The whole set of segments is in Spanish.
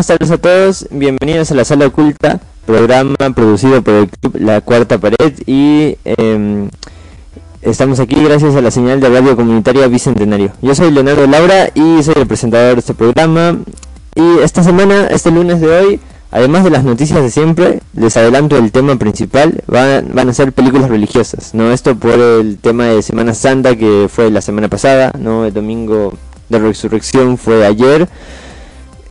Buenas tardes a todos, bienvenidos a la sala oculta, programa producido por el club La Cuarta Pared y em, estamos aquí gracias a la señal de radio comunitaria Bicentenario. Yo soy Leonardo Laura y soy el presentador de este programa y esta semana, este lunes de hoy, además de las noticias de siempre, les adelanto el tema principal, van, van a ser películas religiosas, ¿no? Esto por el tema de Semana Santa que fue la semana pasada, ¿no? El domingo de resurrección fue ayer.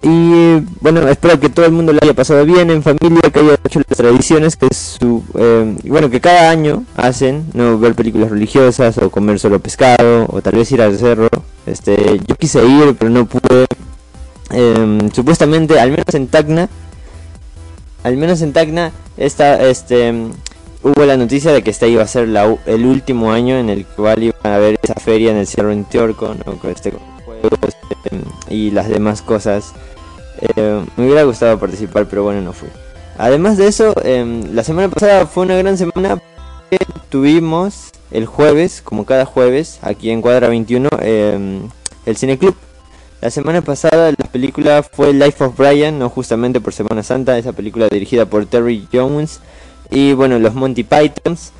Y bueno, espero que todo el mundo lo haya pasado bien en familia, que haya hecho las tradiciones que su, eh, bueno, que cada año hacen, no ver películas religiosas o comer solo pescado o tal vez ir al cerro. Este, yo quise ir, pero no pude. Em, supuestamente, al menos en Tacna, al menos en Tacna, esta, este, hubo la noticia de que esta iba a ser la, el último año en el cual iban a haber esa feria en el Cerro Intiorco, ¿no? con este este, y las demás cosas. Eh, me hubiera gustado participar, pero bueno, no fui. Además de eso, em, la semana pasada fue una gran semana tuvimos el jueves, como cada jueves, aquí en Cuadra 21, em, el Cine Club. La semana pasada la película fue Life of Brian, no justamente por Semana Santa, esa película dirigida por Terry Jones y bueno, los Monty Pythons.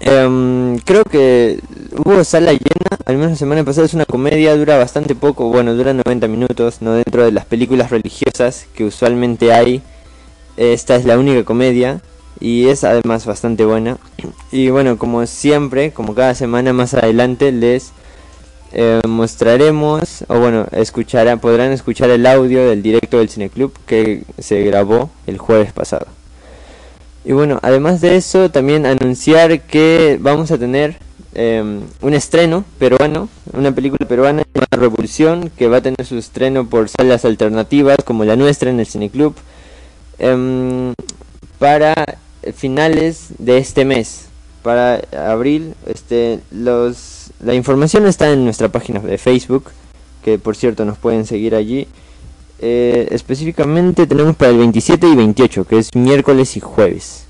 Em, creo que hubo sala llena, al menos la semana pasada es una comedia, dura bastante poco, bueno, dura 90 minutos, no dentro de las películas religiosas que usualmente hay. Esta es la única comedia y es además bastante buena. Y bueno, como siempre, como cada semana más adelante les eh, mostraremos, o bueno, escucharán, podrán escuchar el audio del directo del Cineclub que se grabó el jueves pasado. Y bueno, además de eso, también anunciar que vamos a tener eh, un estreno peruano, una película peruana llamada Revolución, que va a tener su estreno por salas alternativas como la nuestra en el Cineclub, em, para finales de este mes, para abril. Este, los, la información está en nuestra página de Facebook, que por cierto nos pueden seguir allí. Eh, específicamente tenemos para el 27 y 28, que es miércoles y jueves.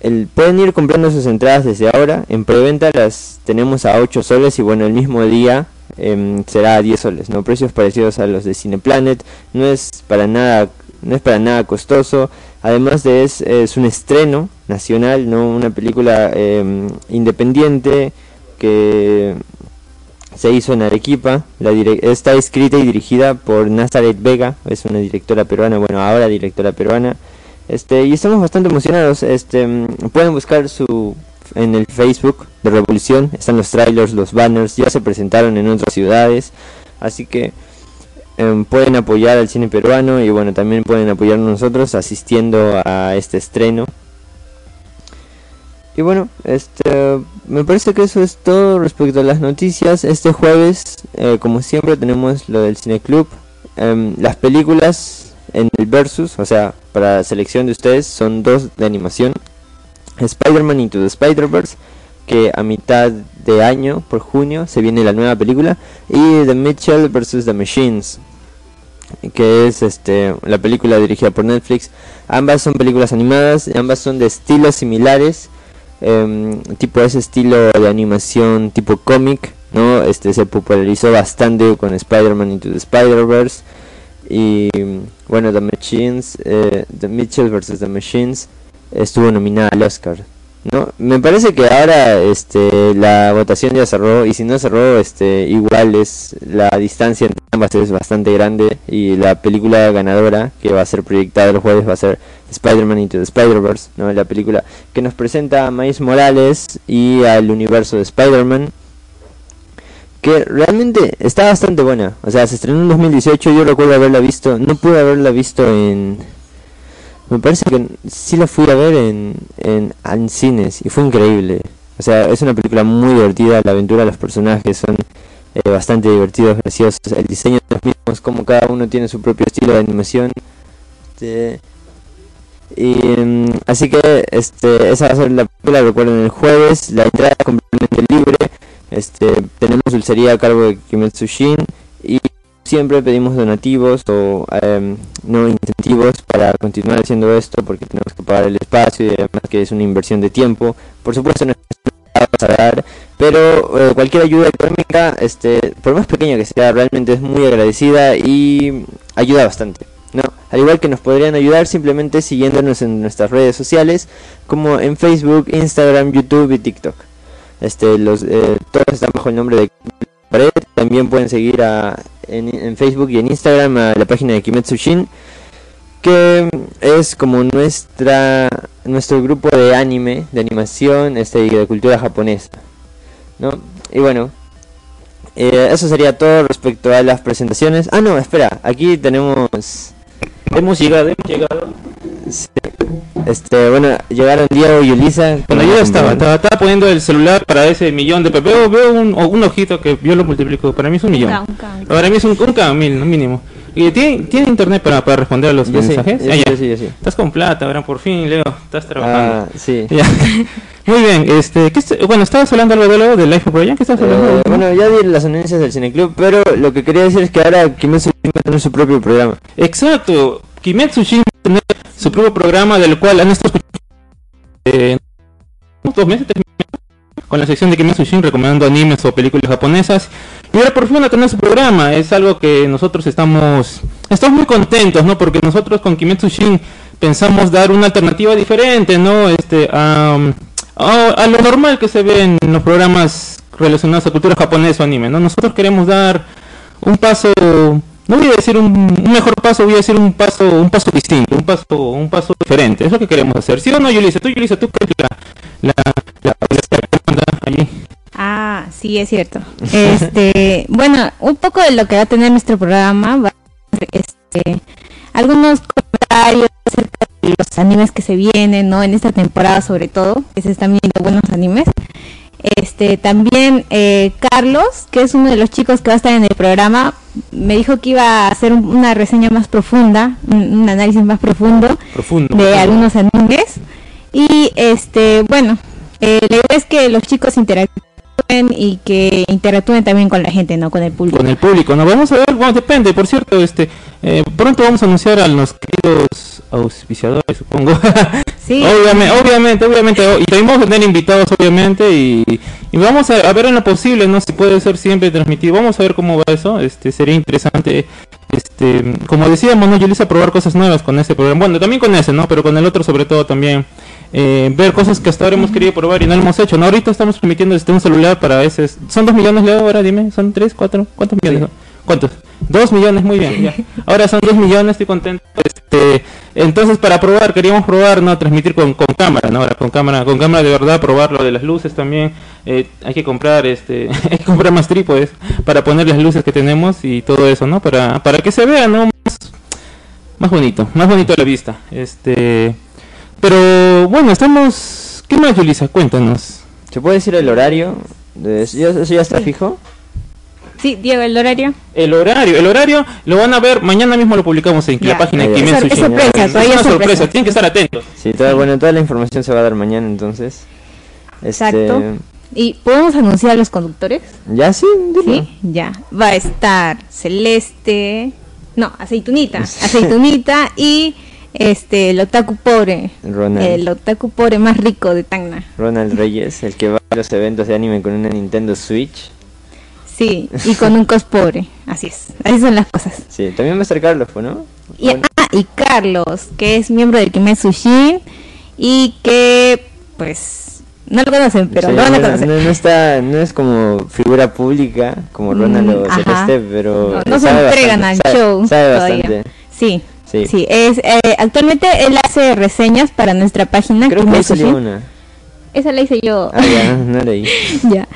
El, pueden ir comprando sus entradas desde ahora. En preventa las tenemos a 8 soles y bueno, el mismo día em, será a 10 soles. No precios parecidos a los de Cineplanet. No es para nada, no es para nada costoso. Además de es, es un estreno nacional, no una película em, independiente que se hizo en Arequipa. La está escrita y dirigida por Nazaret Vega, es una directora peruana, bueno, ahora directora peruana. Este, y estamos bastante emocionados. Este, mm, pueden buscar su en el Facebook de Revolución, están los trailers, los banners, ya se presentaron en otras ciudades, así que em, pueden apoyar al cine peruano y bueno, también pueden apoyarnos nosotros asistiendo a este estreno. Y bueno, este, me parece que eso es todo respecto a las noticias. Este jueves, eh, como siempre, tenemos lo del Cine Club. Em, las películas en el versus, o sea, para la selección de ustedes, son dos de animación. Spider-Man Into the Spider-Verse, que a mitad de año, por junio, se viene la nueva película. Y The Mitchell vs. The Machines, que es este la película dirigida por Netflix. Ambas son películas animadas, ambas son de estilos similares, em, tipo ese estilo de animación tipo cómic, ¿no? Este se popularizó bastante con Spider-Man Into the Spider-Verse y bueno, The Machines, eh, The Mitchell vs. The Machines estuvo nominada al Oscar. No, me parece que ahora este la votación ya cerró y si no cerró este igual es la distancia entre ambas es bastante grande y la película ganadora que va a ser proyectada el jueves va a ser Spider-Man Into the Spider-Verse, ¿no? La película que nos presenta a Miles Morales y al universo de Spider-Man que realmente está bastante buena. O sea, se estrenó en 2018, yo recuerdo haberla visto, no pude haberla visto en me parece que sí la fui a ver en, en, en cines y fue increíble. O sea, es una película muy divertida, la aventura de los personajes son eh, bastante divertidos, graciosos, el diseño de los mismos, como cada uno tiene su propio estilo de animación. Este. Y, mm, así que este, esa va a ser la película, recuerden el jueves, la entrada es completamente libre. Este, tenemos dulcería a cargo de Kimetsu Shin y siempre pedimos donativos o em, no incentivos para continuar haciendo esto porque tenemos que pagar el espacio y además que es una inversión de tiempo. Por supuesto no es a dar, pero eh, cualquier ayuda económica, este, por más pequeña que sea, realmente es muy agradecida y ayuda bastante. ¿no? Al igual que nos podrían ayudar simplemente siguiéndonos en nuestras redes sociales como en Facebook, Instagram, YouTube y TikTok. Este, los, eh, todos están bajo el nombre de Pared. También pueden seguir a, en, Facebook y en Instagram a la página de Kimetsu Shin, que es como nuestra nuestro grupo de anime, de animación este, y de cultura japonesa. ¿no? Y bueno, eh, eso sería todo respecto a las presentaciones. Ah, no, espera, aquí tenemos Hemos llegado, hemos llegado. Este, bueno, llegaron Diego y Ulisa. Bueno, yo estaba, estaba, poniendo el celular para ese millón de Veo, veo un, un ojito que yo lo multiplico. Para mí es un millón. Para mí es un, un camil, mínimo. ¿Y tiene, tiene internet para, para responder a los mensajes? Sí, ah, sí, sí, Estás con plata, ahora por fin, Leo. Estás trabajando. Ah, sí. Muy bien, este, ¿qué bueno, estabas hablando algo de lo del Life Project, ¿qué estás hablando? Eh, bueno, ya di las anuncios del Cineclub, pero lo que quería decir es que ahora Kimetsu va a tener su propio programa. Exacto, Kimetsu Shin va su propio programa del cual han estado eh, meses con la sección de Kimetsu Shin recomendando animes o películas japonesas. Y ahora por fin van a tener su programa, es algo que nosotros estamos, estamos muy contentos, ¿no? Porque nosotros con Kimetsu Shin pensamos dar una alternativa diferente, ¿no? Este, a a, lo normal que se ve en los programas relacionados a cultura japonesa o anime, ¿no? Nosotros queremos dar un paso, no voy a decir un, mejor paso, voy a decir un paso, un paso distinto, un paso, un paso diferente. Es lo que queremos hacer. ¿Sí o no, Yulisa? Tú, Yulisa, tú crees la, la, allí. Ah, sí, es cierto. Este, bueno, un poco de lo que va a tener nuestro programa va a ser este, algunos comentarios acerca los animes que se vienen, ¿no? En esta temporada sobre todo, que se están viendo buenos animes. Este, también eh, Carlos, que es uno de los chicos que va a estar en el programa, me dijo que iba a hacer una reseña más profunda, un, análisis más profundo, de algunos animes. Y este, bueno, eh, la idea es que los chicos interactúen y que interactúen también con la gente, ¿no? Con el público. Con el público, ¿no? Vamos a ver, bueno, depende, por cierto, este, eh, pronto vamos a anunciar a los queridos auspiciadores, supongo. sí. obviamente, obviamente, obviamente, y también vamos a tener invitados, obviamente, y, vamos a, ver en lo posible, ¿no? Si puede ser siempre transmitido, vamos a ver cómo va eso, este, sería interesante, este, como decíamos, ¿no? Yo a probar cosas nuevas con ese programa, bueno, también con ese, ¿no? Pero con el otro sobre todo también eh, ver cosas que hasta ahora hemos querido probar y no lo hemos hecho. No, ahorita estamos permitiendo este un celular para ese. ¿Son dos millones, Leo? Ahora dime, ¿son tres, cuatro? ¿Cuántos millones? ¿Cuántos? Dos millones, muy bien. Ya. Ahora son dos millones, estoy contento. Este, entonces, para probar, queríamos probar, no transmitir con, con cámara, ¿no? Ahora con cámara, con cámara de verdad, probar lo de las luces también. Eh, hay que comprar, este, hay que comprar más trípodes para poner las luces que tenemos y todo eso, ¿no? Para, para que se vea, ¿no? Más, más bonito, más bonito a la vista. Este. Pero bueno, estamos... ¿Qué más, Yulisa? Cuéntanos. ¿Se puede decir el horario? ¿Eso ya está fijo? Sí, Diego, el horario. El horario, el horario lo van a ver, mañana mismo lo publicamos en la página de Kimetsu. Es, sorpresa, es una sorpresa. tienen que estar atentos. Sí, toda, bueno, toda la información se va a dar mañana entonces. Exacto. Este, ¿Y podemos anunciar a los conductores? Ya, sí, Sí, ya. Va a estar Celeste, no, Aceitunita, Aceitunita y este, el otaku pobre. El otaku pobre más rico de Tacna. Ronald Reyes, el que va a los eventos de anime con una Nintendo Switch. Sí, y con un cos pobre. Así es. Así son las cosas. Sí, también va a estar Carlos, ¿no? Y, ah, y Carlos, que es miembro del Kimetsu Shin y que, pues, no lo conocen, pero lo van a conocer. No, está, no es como figura pública como Ronald o mm, Celeste, pero. No, se entregan al show. Sabe bastante. Sí, Sí. es, eh, actualmente él hace reseñas para nuestra página. Creo que salió una. Esa la hice yo. Ah, ya, no leí. ya.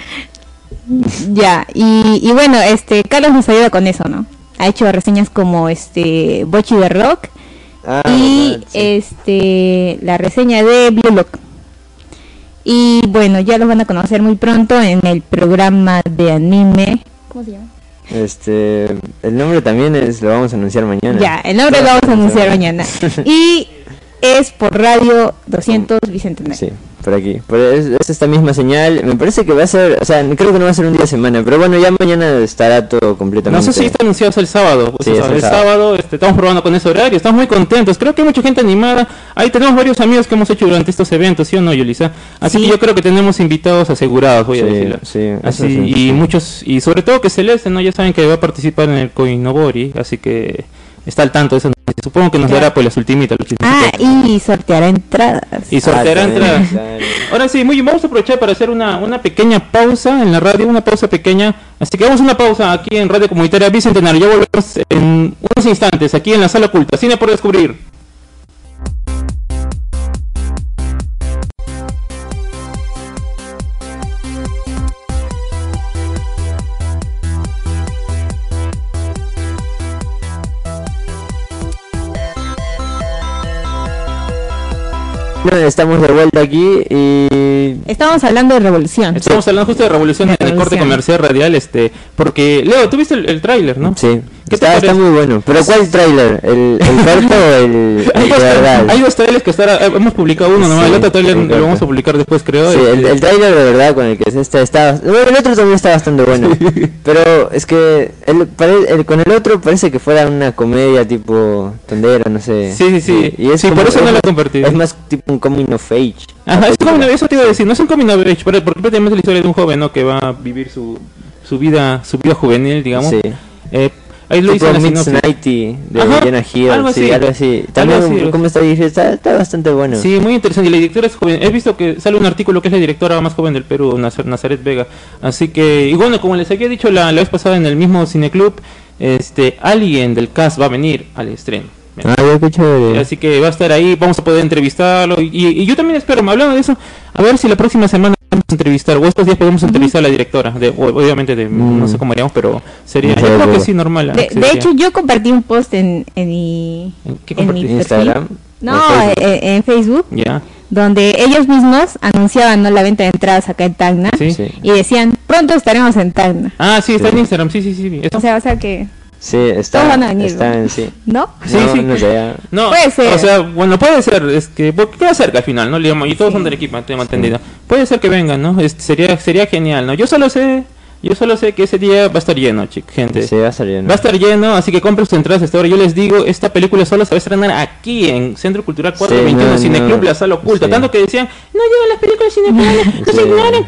Ya, y, y, bueno, este, Carlos nos ayuda con eso, ¿no? Ha hecho reseñas como este Bochi de Rock ah, y este la reseña de Blue Lock. Y bueno, ya los van a conocer muy pronto en el programa de anime. ¿Cómo se llama? Este, el nombre también es, lo vamos a anunciar mañana. Ya, el nombre lo vamos a anunciar mañana. Y es por Radio 200 Bicentenario. Sí por aquí. Por es, esta misma señal. Me parece que va a ser, o sea, creo que no va a ser un día de semana, pero bueno, ya mañana estará todo completamente. No sé si está anunciado el sábado. el, sábado, este, estamos probando con ese horario, estamos muy contentos. Creo que hay mucha gente animada. Ahí tenemos varios amigos que hemos hecho durante estos eventos, ¿sí o no, Yulisa? Así que yo creo que tenemos invitados asegurados, voy a decirlo. Sí, así, y muchos, y sobre todo que Celeste, ¿no? Ya saben que va a participar en el Coinobori, así que está al tanto de eso. Supongo que nos dará pues las ultimitas. ah, y sorteará entradas. Y sorteará ah, entradas. Ahora sí, muy bien, vamos a aprovechar para hacer una, una pequeña pausa en la radio, una pausa pequeña. Así que vamos a una pausa aquí en Radio Comunitaria Bicentenario. Ya volvemos en unos instantes aquí en la sala oculta. Cine por descubrir. Estamos de vuelta aquí y... Estamos hablando de revolución. Estamos hablando justo de revolución en el corte comercial radial, este, porque, Leo, tú viste el, el tráiler, ¿no? Sí. Está, está, muy bueno. ¿Pero cuál tráiler? ¿El, el corto o el, hay, dos, verdad? hay dos trailers que estará, hemos publicado uno, ¿no? el otro trailer lo vamos a publicar después, creo. Sí, el, el trailer de verdad con el que está, está bueno, el otro también está bastante bueno. Pero es que el, con el otro parece que fuera una comedia tipo tondera, no sé. Sí, sí, sí. Y, es por eso no lo he compartido. Es más tipo un coming of age. Ajá, es coming of eso te iba a decir, no es un coming of age, porque prácticamente es la historia de un joven, ¿no? Que va a vivir su, su vida, su vida juvenil, digamos. Sí. Eh, Ahí lo hizo de Hill, algo así. Sí, algo así. También como está, está, está bastante bueno. Sí, muy interesante. Y la directora es joven. He visto que sale un artículo que es la directora más joven del Perú, Nazaret Vega. Así que, y bueno, como les había dicho la, la vez pasada en el mismo cineclub, este, alguien del cast va a venir al estreno. Ah, qué. Así que va a estar ahí, vamos a poder entrevistarlo. Y, y, yo también espero, hablando de eso, a ver si la próxima semana entrevistar, o estos días podemos entrevistar a la directora. De, obviamente, de, no sé mm. cómo haríamos, pero sería. Yo creo que sí, normal. De, hecho, yo compartí un post en, en mi. ¿En, Instagram? No, en Facebook. Ya. Donde ellos mismos anunciaban ¿no? la venta de entradas acá en Tacna. ¿Sí? Y decían, pronto estaremos en Tacna. Ah, sí, está en Instagram. Sí, sí, sí. O sea, o sea que. Sí, está, van a venir, está en sí. ¿No? Sí, sí. No, puede ser. O sea, bueno, puede ser, es que queda cerca al final, ¿no? Y todos son del equipo, tengo entendido. Puede ser que vengan, ¿no? sería sería genial, ¿no? Yo solo sé yo solo sé que ese día va a estar lleno, chicos, gente. Sí, va a estar lleno. Va a estar lleno, así que compren sus entradas hasta ahora. Yo les digo, esta película solo se va a estrenar aquí, en Centro Cultural 421, sí, Cineclub, la sala oculta. Tanto que decían, no llegan las películas cineplanas, no se ignoren.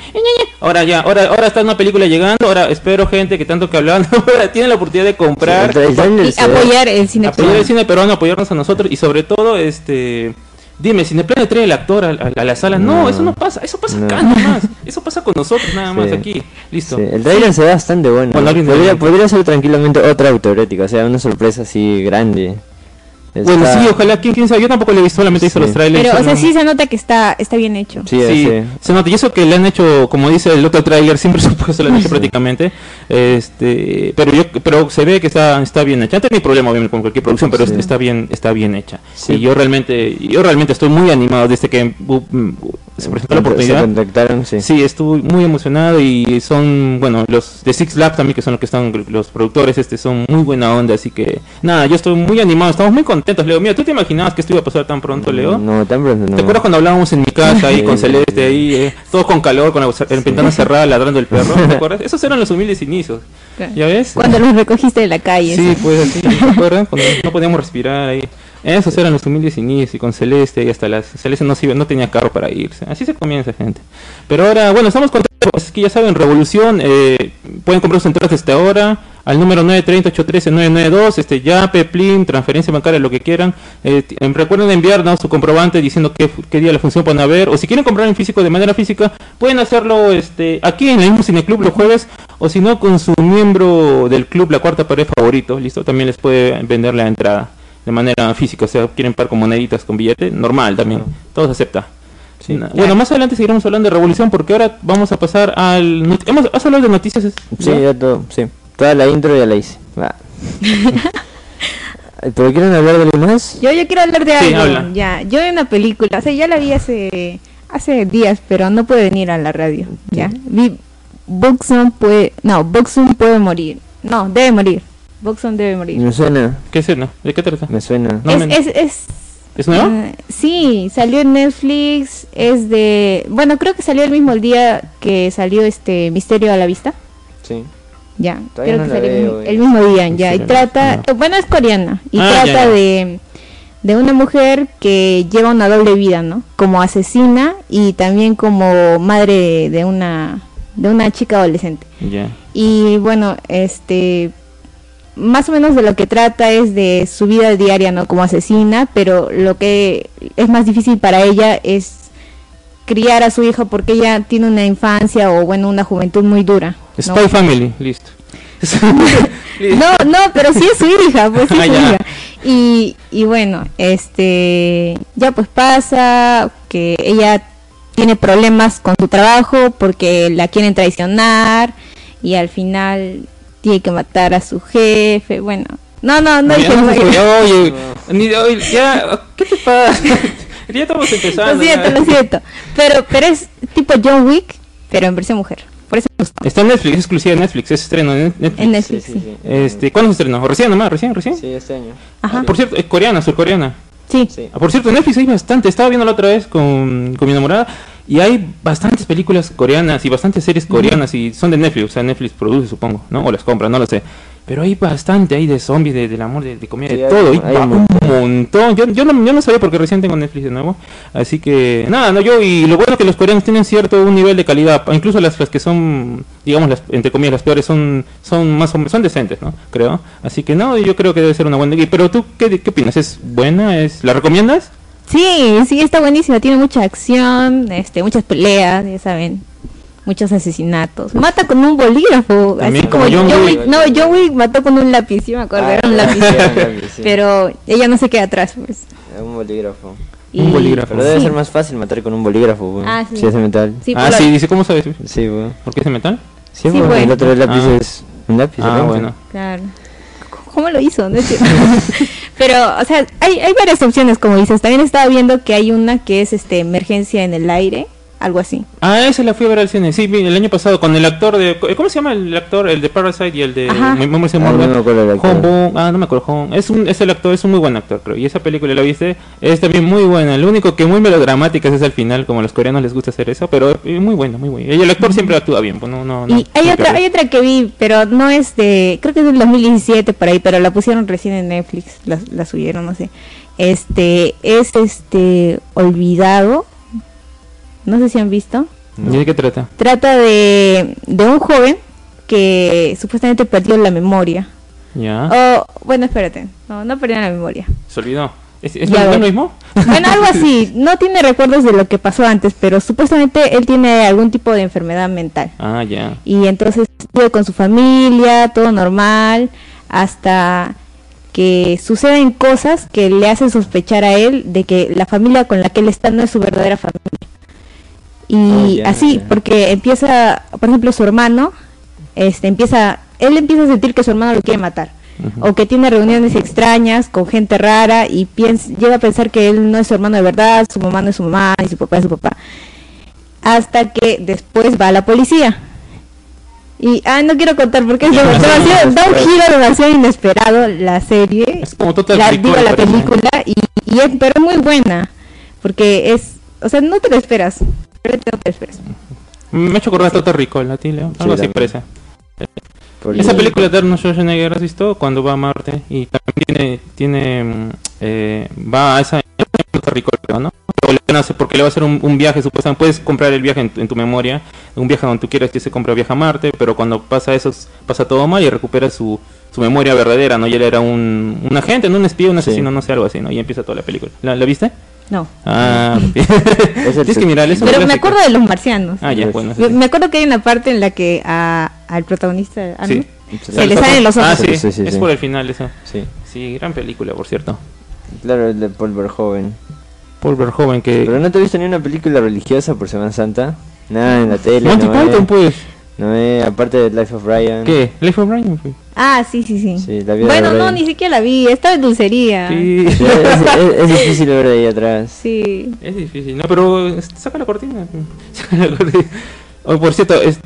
Ahora ya, ahora, ahora está una película llegando. Ahora espero, gente, que tanto que hablando, tienen la oportunidad de comprar. y apoyar el cine Apoyar el cine peruano, apoyarnos a nosotros y sobre todo, este Dime, Cineplanet trae el actor a, la sala. No, eso no pasa. Eso pasa acá nomás. Eso pasa con nosotros nada más aquí. Listo. El trailer se ve bastante bueno. podría, podría, ser tranquilamente otra autorética. O sea, una sorpresa así grande. Bueno, sí, ojalá, ¿quién, sabe? Yo tampoco le he visto, solamente hizo los trailers. Pero, o sea, sí se nota que está, está bien hecho. Sí, sí, se nota. Y eso que le han hecho, como dice el otro trailer, siempre se lo han hecho prácticamente. Este, pero yo, pero se ve que está, está bien hecha. No tengo problema obviamente con cualquier producción, pero está bien, está bien hecha. Y yo realmente, yo realmente estoy muy animado desde que uh, mm, se presentó la oportunidad. sí. sí, estuve muy emocionado y son, bueno, los de Six Labs también, que son los que están los productores, este, son muy buena onda, así que, nada, yo estoy muy animado, estamos muy contentos Leo. Mira, ¿tú te imaginabas que esto iba a pasar tan pronto, Leo? No, tan pronto no. ¿Te acuerdas cuando hablábamos en mi casa ahí con Celeste, ahí, eh, todos con calor, con la ventana cerrada, ladrando el perro? ¿Te acuerdas? Esos eran los humildes inicios. ¿Ya ves? Cuando los recogiste de la calle. Sí, pues así, ¿te acuerdas? Cuando no podíamos respirar ahí. Esos eran los humildes inicios y con Celeste y hasta las Celeste no, no tenía carro para irse. Así se comienza, gente. Pero ahora, bueno, estamos contentos. Es que ya saben, Revolución, eh, pueden comprar sus entradas desde ahora al número 930-813-992, este, ya, Peplin, transferencia bancaria, lo que quieran. Eh, recuerden enviarnos su comprobante diciendo qué, qué, día la función pueden haber, o si quieren comprar en físico de manera física, pueden hacerlo este, aquí en el mismo Cineclub los jueves, o si no, con su miembro del club, la cuarta pared favorito, listo, también les puede vender la entrada de manera física, o sea, quieren pagar con moneditas, con billete, normal también, todos acepta. Bueno, más adelante seguiremos hablando de revolución porque ahora vamos a pasar al... ¿Hemos, ¿Has hablado de noticias? Sí, ya todo, sí. Toda la intro ya la hice. ¿Pero quieren hablar de algo más? Yo, yo quiero hablar de algo. Ya, yo vi una película, o sea, ya la vi hace hace días, pero no puede venir a la radio. Ya, vi Boxum puede, no, Boxum puede morir. No, debe morir. Boxon debe morir. Me suena. ¿Qué escena? ¿De qué trata? Me suena. es, es, es, nueva? Uh, sí, salió en Netflix. Es de. Bueno, creo que salió el mismo día que salió este Misterio a la Vista. Sí. Ya, creo que salió el, mismo día. Ya, y trata. Bueno, es coreana. Y ah, trata de de una mujer que lleva una doble vida, ¿no? Como asesina y también como madre de una de una chica adolescente. Ya. Y bueno, este más o menos de lo que trata es de su vida diaria, ¿no? Como asesina, pero lo que es más difícil para ella es criar a su hijo porque ella tiene una infancia o bueno, una juventud muy dura. Spy Family, listo. no, no, pero sí es su hija, pues sí es ah, su hija. Y, y bueno, este, ya pues pasa que ella tiene problemas con su trabajo porque la quieren traicionar y al final tiene que matar a su jefe. Bueno, no, no, no, dije Oye, oye, ya, ¿qué te pasa? ya estamos empezando. Lo siento, lo siento. Pero, pero es tipo John Wick, pero en versión mujer. Por eso me Está en Netflix, es exclusiva de Netflix, es estreno en Netflix. En Netflix, sí. Este, ¿Cuándo se estrenó? ¿Recién nomás? ¿Recién? ¿Recién? Sí, este año. Ajá. Por cierto, es coreana, surcoreana. Sí. sí. Ah, por cierto, en Netflix hay bastante. Estaba viendo la otra vez con, con mi enamorada y hay bastantes películas coreanas y bastantes series coreanas y son de Netflix. O sea, Netflix produce, supongo, ¿no? O las compra, no lo sé. Pero hay bastante ahí de zombies, de, del amor, de, comida, de todo. Hay, un montón. Yo, yo, no, yo no sabía porque recién tengo Netflix de nuevo. Así que, nada, no, yo, y lo bueno es que los coreanos tienen cierto un nivel de calidad. Incluso las, las que son, digamos, las, entre comillas, las peores son, son más son decentes, ¿no? Creo. Así que, no, yo creo que debe ser una buena. Pero tú, ¿qué, qué opinas? ¿Es buena? ¿Es, ¿La recomiendas? Sí, sí, está buenísima. Tiene mucha acción, este, muchas peleas, ya saben muchos asesinatos. Mata con un bolígrafo, así como, John, Wick. No, John Wick mató con un lápiz, sí me acuerdo, era un ah, lápiz. Pero ella no se queda atrás, pues. Un bolígrafo. Un bolígrafo. Pero debe ser más fácil matar con un bolígrafo, Ah, sí. Si es de metal. ah, sí, dice, ¿cómo sabes? Sí, güey. ¿Por qué es de metal? Sí, sí el otro lápiz ah. es un lápiz. Ah, bueno. Claro. ¿Cómo lo hizo? No Pero, o sea, hay, hay varias opciones, como dices. También estaba viendo que hay una que es este emergencia en el aire algo así. Ah, esa la fui a ver al cine, sí, el año pasado con el actor de... ¿Cómo se llama el actor? El de Parasite y el de... Ah, no me acuerdo Ah, no me acuerdo. Es, un, es el actor, es un muy buen actor, creo. Y esa película la viste, es también muy buena. Lo único que muy melodramática es al final, como a los coreanos les gusta hacer eso, pero muy buena, muy buena. Y el actor siempre actúa bien, pues no... no, y hay, otra, hay otra que vi, pero no es de... Creo que es del 2017 por ahí, pero la pusieron recién en Netflix, la, la subieron, no sé. Este, es este... Olvidado no sé si han visto. ¿Y de qué trata? Trata de, de un joven que supuestamente perdió la memoria. Ya. O, bueno, espérate. No, no perdió la memoria. ¿Se olvidó? ¿Es, lo mismo? Bueno, algo así. No tiene recuerdos de lo que pasó antes, pero supuestamente él tiene algún tipo de enfermedad mental. Ah, ya. Y entonces estuvo con su familia, todo normal, hasta que suceden cosas que le hacen sospechar a él de que la familia con la que él está no es su verdadera familia. Y oh, así, porque empieza, por ejemplo, su hermano, este, empieza, él empieza a sentir que su hermano lo quiere matar. O que tiene reuniones extrañas con gente rara y piensa, llega a pensar que él no es su hermano de verdad, su mamá no es su mamá y su papá es su papá. Hasta que después va a la policía. Y, ah, no quiero contar porque es demasiado, da un giro demasiado inesperado la serie. Es como total la, digo, la película y, y es, pero es muy buena. Porque es, o sea, no te lo esperas. Me ha hecho acordar a Toto Rico, el Leo. Algo así parece. Esa película de Arnold Schwarzenegger, ¿has visto? Cuando va a Marte y también tiene, tiene mm, eh, va a esa Rico, ¿no? Porque le va a hacer un, viaje, supuestamente puedes comprar el viaje en, tu memoria, un viaje donde tú quieras que se compre viaje a Marte, pero cuando pasa eso, pasa todo mal y recupera su, su memoria verdadera, ¿no? Y él era un, un agente, no un espía, un asesino, no sé, algo así, ¿no? Y empieza toda la película. ¿La, ¿la viste? No. Ah, es que mirar eso. Pero me acuerdo de los marcianos. Ah, ya, bueno. Me acuerdo que hay una parte en la que a, al protagonista se le salen los ojos. Ah, sí, sí, es por el final eso. Sí. Sí, gran película, por cierto. Claro, el de Paul Verhoeven. Paul Verhoeven que... Pero no te viste ni una película religiosa por Semana Santa. Nada en la tele. Monty Python, pues. No, eh, aparte de Life of Brian. ¿Qué? ¿Life of Brian? Ah, sí, sí, sí. sí la bueno, no, ni siquiera la vi. Estaba en dulcería. Sí. es, es, difícil ver de ahí atrás. Sí. Es difícil. No, pero saca la cortina. Saca la cortina. Oh, por cierto, es,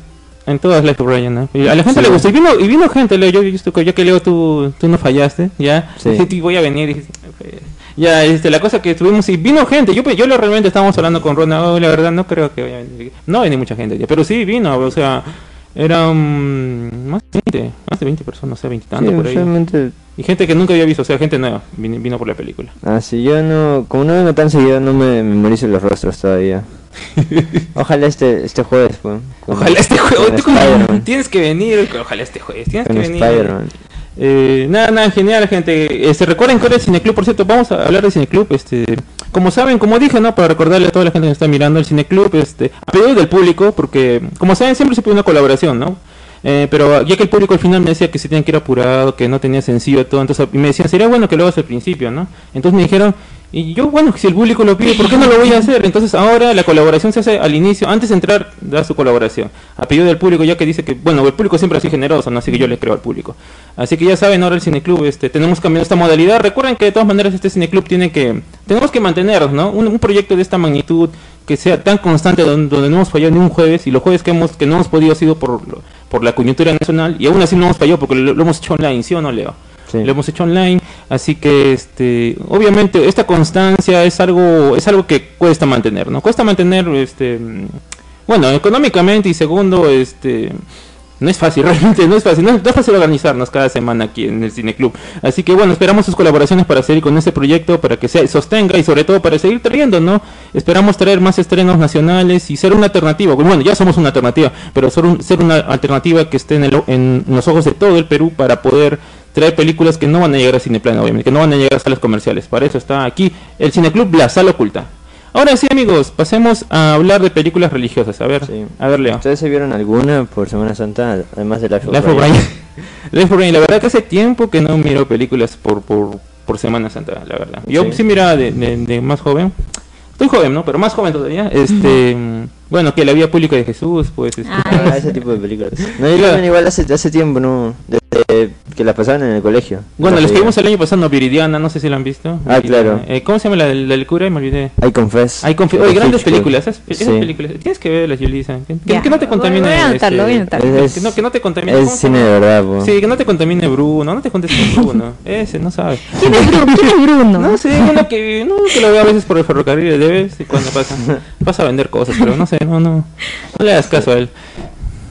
En todas las Brian, ¿no? Y a la gente le gustó. Y vino, y vino gente, Leo. Yo, yo, yo que Leo, tú, tú no fallaste, ¿ya? Sí. voy a venir. Y, ya, este, la cosa que estuvimos y vino gente. Yo, yo lo realmente estábamos hablando con Ronald. la verdad, no creo que vaya a venir. No viene mucha gente, ya, pero sí vino. O sea, eran más de 20, más de 20 personas, no sé, 20 tanto por ahí. Y gente que nunca había visto, o sea, gente nueva, vino, vino por la película. Ah, sí, yo no, como no vengo tan seguido, no me memorizo los rostros todavía. Ojalá este este jueves, pues. Ojalá este jueves. Tienes que venir. Ojalá este jueves. Tienes que venir. Eh, nada, nada, genial, gente. Este, recuerden que ahora es Cineclub, por cierto, vamos a hablar de Cineclub. Este, como saben, como dije, ¿no? Para recordarle a toda la gente que está mirando el Cineclub, este, a pedido del público, porque, como saben, siempre se pide una colaboración, ¿no? Eh, pero ya que el público al final me decía que se tenían que ir apurado, que no tenía sencillo todo, entonces me decían, sería bueno que lo hagas al principio, ¿no? Entonces me dijeron, y yo, bueno, si el público lo pide, ¿por qué no lo voy a hacer? Entonces ahora la colaboración se hace al inicio, antes de entrar, da su colaboración. A pedido del público, ya que dice que, bueno, el público siempre ha sido generoso, ¿no? Así que yo le creo al público. Así que ya saben, ahora el Cineclub, este, tenemos cambiado esta modalidad. Recuerden que de todas maneras este Cineclub tiene que, tenemos que mantenernos, ¿no? Un, proyecto de esta magnitud, que sea tan constante, donde, no hemos fallado ni un jueves, y los jueves que hemos, que no hemos podido ha sido por, por la coyuntura nacional, y aún así no hemos fallado porque lo, lo hemos hecho online, ¿sí o no, Leo? Lo hemos hecho online, así que este, obviamente esta constancia es algo es algo que cuesta mantener, ¿no? Cuesta mantener este bueno, económicamente y segundo, este no es fácil, realmente no es fácil, no, es fácil organizarnos cada semana aquí en el Cine Club. Así que bueno, esperamos sus colaboraciones para seguir con este proyecto, para que se sostenga y sobre todo para seguir trayendo, ¿no? Esperamos traer más estrenos nacionales y ser una alternativa. Bueno, ya somos una alternativa, pero ser, ser una alternativa que esté en, el, en los ojos de todo el Perú para poder traer películas que no van a llegar a Cineplan, obviamente, que no van a llegar a salas comerciales. Para eso está aquí el Cineclub La Sala Oculta. Ahora sí, amigos, pasemos a hablar de películas religiosas. A ver, a ver, Leo. ¿Ustedes se vieron alguna por Semana Santa, además de Life of Life of La verdad que hace tiempo que no miro películas por, por, por Semana Santa, la verdad. Yo sí, miraba de, de, más joven. Estoy joven, ¿no? Pero más joven todavía. Este... Bueno, que la vida pública de Jesús, pues. Este... Ah, ese tipo de películas. No, yo igual hace, hace tiempo, ¿no? Desde que la pasaban en el colegio. Bueno, les que vimos el año pasado, Viridiana, no sé si la han visto. Ah, claro. Eh, ¿Cómo se llama la del, cura? Me olvidé. I Confess. I Confess. Oye, grandes películas. Esas, películas. Tienes que verlas, Yulisa. Que, que, no te contamine. Voy a anotarlo, voy a este, anotarlo. Es, que, no, que no te contamine. Es cine de verdad, po. Sí, que no te contamine Bruno. No te contes con Bruno. Ese, no sabes. ¿Quién es Bruno? ¿Quién es Bruno? No sé, uno que, no, que lo veo a veces por el ferrocarril de vez cuando pasa. Pasa a vender cosas, pero no sé, no, no. No le das caso a él.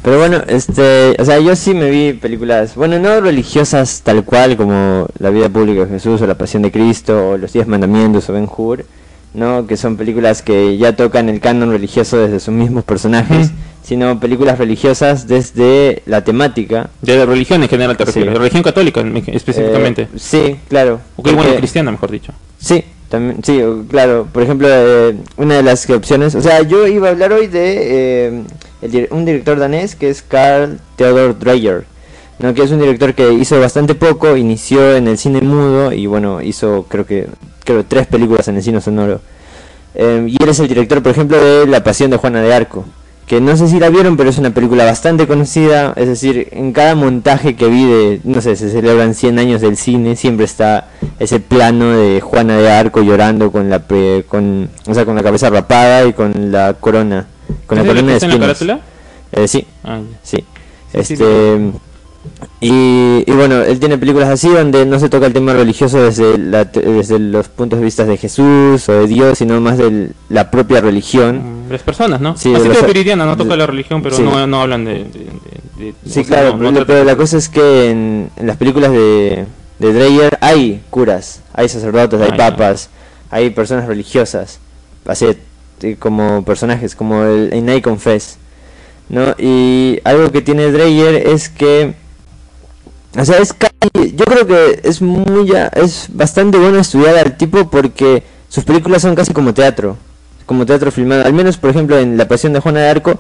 Pero bueno, este, o sea, yo sí me vi películas, bueno, no religiosas tal cual como La vida pública de Jesús o La pasión de Cristo o Los diez mandamientos o Ben Hur, ¿no? Que son películas que ya tocan el canon religioso desde sus mismos personajes, sino películas religiosas desde la temática. De la religión en general te refieres, la religión católica específicamente. Eh, sí, claro. O que bueno, cristiana, mejor dicho. Sí, también, sí, claro. Por ejemplo, eh, una de las opciones, o sea, yo iba a hablar hoy de eh, un director danés que es Carl Theodor Dreyer, ¿no? que es un director que hizo bastante poco, inició en el cine mudo y bueno, hizo creo que creo tres películas en el cine sonoro. Em, y él es el director, por ejemplo, de La Pasión de Juana de Arco que no sé si la vieron, pero es una película bastante conocida, es decir, en cada montaje que vi de, no sé, se celebran 100 años del cine, siempre está ese plano de Juana de Arco llorando con la con, o sea, con la cabeza rapada y con la corona, con la corona de espinas. Eh, sí, ah, sí. Este y, bueno, él tiene películas así donde no se toca el tema religioso desde, desde los puntos de vista de Jesús o de Dios, sino más de la propia religión. Mm, las personas, ¿no? Sí, así que Viridiana no toca la religión, pero no, no, hablan de... sí, claro, pero, la cosa es que en, las películas de, de Dreyer hay curas, hay sacerdotes, hay papas, hay personas religiosas, así como personajes, como el, en I Confess. ¿no? Y algo que tiene Dreyer es que o sea, es yo creo que es muy es bastante bueno estudiar al tipo porque sus películas son casi como teatro, como teatro filmado. Al menos, por ejemplo, en La Pasión de Juana de Arco